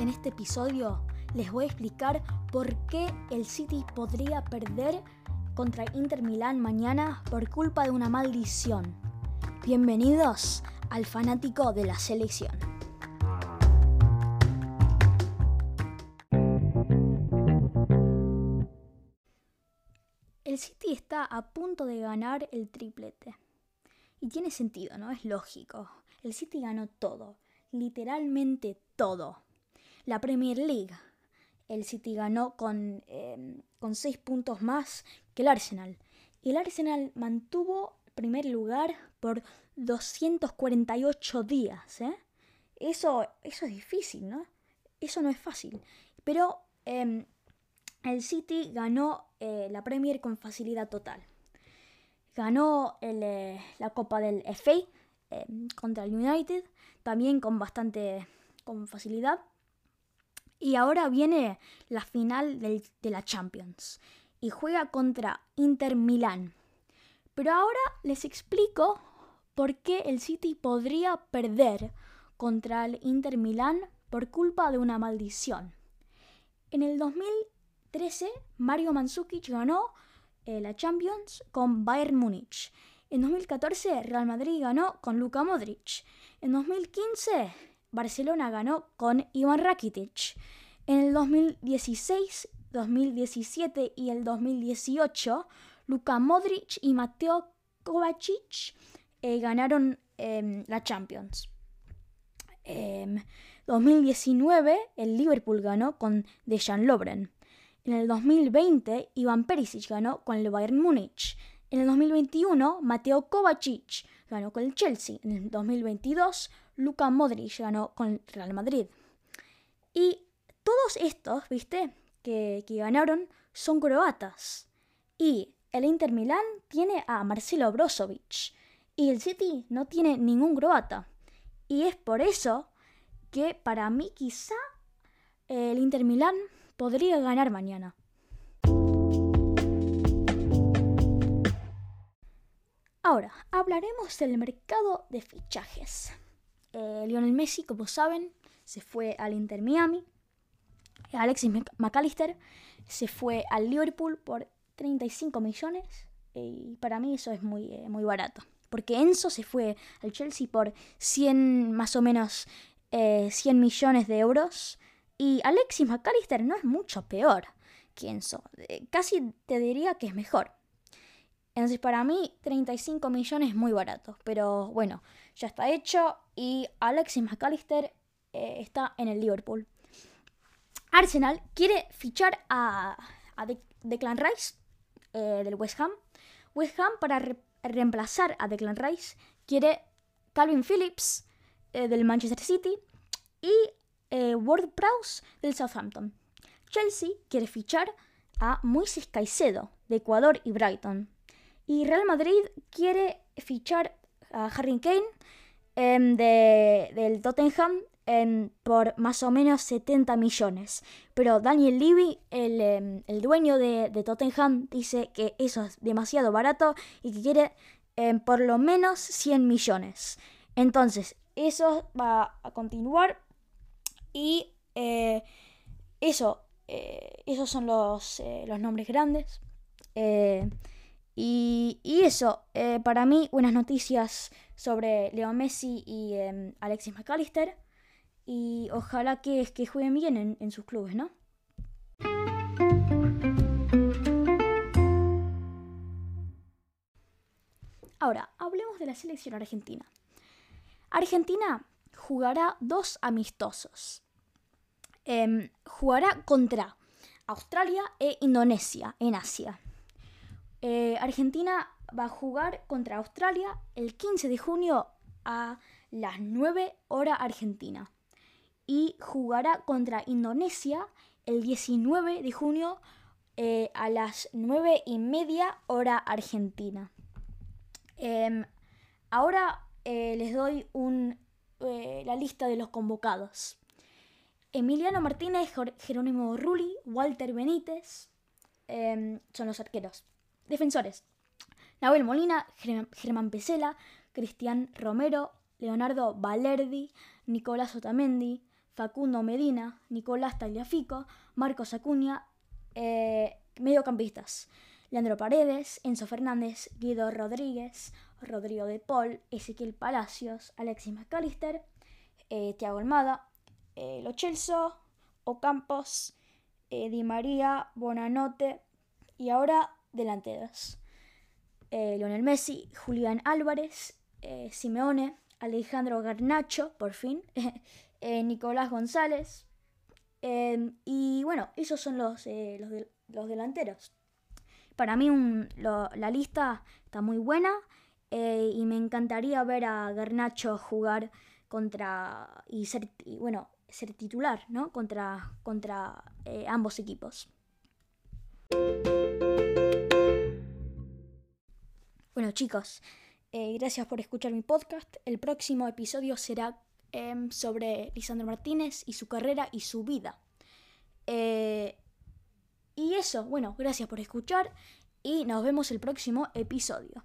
En este episodio les voy a explicar por qué el City podría perder contra Inter Milán mañana por culpa de una maldición. Bienvenidos al fanático de la selección. El City está a punto de ganar el triplete. Y tiene sentido, ¿no? Es lógico. El City ganó todo, literalmente todo. La Premier League. El City ganó con, em, con seis puntos más que el Arsenal. Y el Arsenal mantuvo primer lugar por 248 días. ¿eh? Eso, eso es difícil, ¿no? Eso no es fácil. Pero em, el City ganó eh, la Premier con facilidad total. Ganó eh, la Copa del FA eh, contra el United, también con bastante con facilidad. Y ahora viene la final de la Champions y juega contra Inter Milán. Pero ahora les explico por qué el City podría perder contra el Inter Milán por culpa de una maldición. En el 2013, Mario Mandzukic ganó eh, la Champions con Bayern Múnich. En 2014 Real Madrid ganó con Luka Modric. En 2015 Barcelona ganó con Ivan Rakitic. En el 2016, 2017 y el 2018 Luka Modric y Mateo Kovacic eh, ganaron em, la Champions. En em, 2019 el Liverpool ganó con Dejan Lovren. En el 2020, Iván Perisic ganó con el Bayern Múnich. En el 2021, Mateo Kovacic ganó con el Chelsea. En el 2022, Luka Modric ganó con el Real Madrid. Y todos estos, viste, que, que ganaron son croatas. Y el Inter Milán tiene a Marcelo Brozovic. Y el City no tiene ningún croata. Y es por eso que para mí quizá el Inter Milán podría ganar mañana. Ahora, hablaremos del mercado de fichajes. Eh, Lionel Messi, como saben, se fue al Inter Miami. Alexis McAllister se fue al Liverpool por 35 millones. Y para mí eso es muy, eh, muy barato. Porque Enzo se fue al Chelsea por 100, más o menos, 100 eh, millones de euros. Y Alexis McAllister no es mucho peor que Enzo. Eh, casi te diría que es mejor. Entonces para mí 35 millones es muy barato. Pero bueno, ya está hecho y Alexis McAllister eh, está en el Liverpool. Arsenal quiere fichar a, Declan Rice eh, del West Ham. West Ham para reemplazar a Declan Rice quiere Calvin Phillips del Manchester City y eh, Ward Prowse del Southampton. Chelsea quiere fichar a Moises Caicedo de Ecuador y Brighton. Y Real Madrid quiere fichar a Harry Kane em, del Tottenham em, por más o menos 70 millones. Pero Daniel Levy, el, em, dueño de, de, Tottenham, dice que eso es demasiado barato y que quiere por lo menos 100 millones. Entonces, eso va a continuar y eh, eso, eh, esos son los, eh, los nombres grandes. Y, eso, para mí, buenas noticias sobre Leo Messi y em, Alexis McAllister. Y ojalá que, que jueguen bien en, en sus clubes, ¿no? Ahora, hablemos de la selección argentina. Argentina jugará dos amistosos. Em, jugará contra Australia e Indonesia en Asia. Eh, Argentina va a jugar contra Australia el 15 de junio a las 9 hora Argentina. Y jugará contra Indonesia el 19 de junio eh, a las 9 y media hora Argentina. Em, ahora eh, les doy la lista de los convocados. Emiliano Martínez, Jerónimo Rulli, Walter Benítez em, son los arqueros. Defensores. Nahuel Molina, Germán Pesela, Cristian Romero, Leonardo Valerdi, Nicolás Otamendi, Facundo Medina, Nicolás Tagliafico, Marcos Acuña, eh, mediocampistas. Leandro Paredes, Enzo Fernández, Guido Rodríguez, Rodrigo de Paul, Ezequiel Palacios, Alexis McAllister, eh, Thiago Almada, eh, Lo Ocampos, eh, Di María, Bonanote y ahora delanteros. Eh, Lionel Messi, Julián Álvarez, eh, Simeone, Alejandro Garnacho, por fin, eh, Nicolás González. eh, y bueno, esos son los, eh, los, del- los delanteros. Para mí la lista está muy buena y me encantaría ver a Garnacho jugar contra y ser bueno ser titular, ¿no? Contra contra ambos equipos. Chicos, eh, gracias por escuchar mi podcast. El próximo episodio será em, sobre Lisandro Martínez y su carrera y su vida. Eh, y eso, bueno, gracias por escuchar y nos vemos el próximo episodio.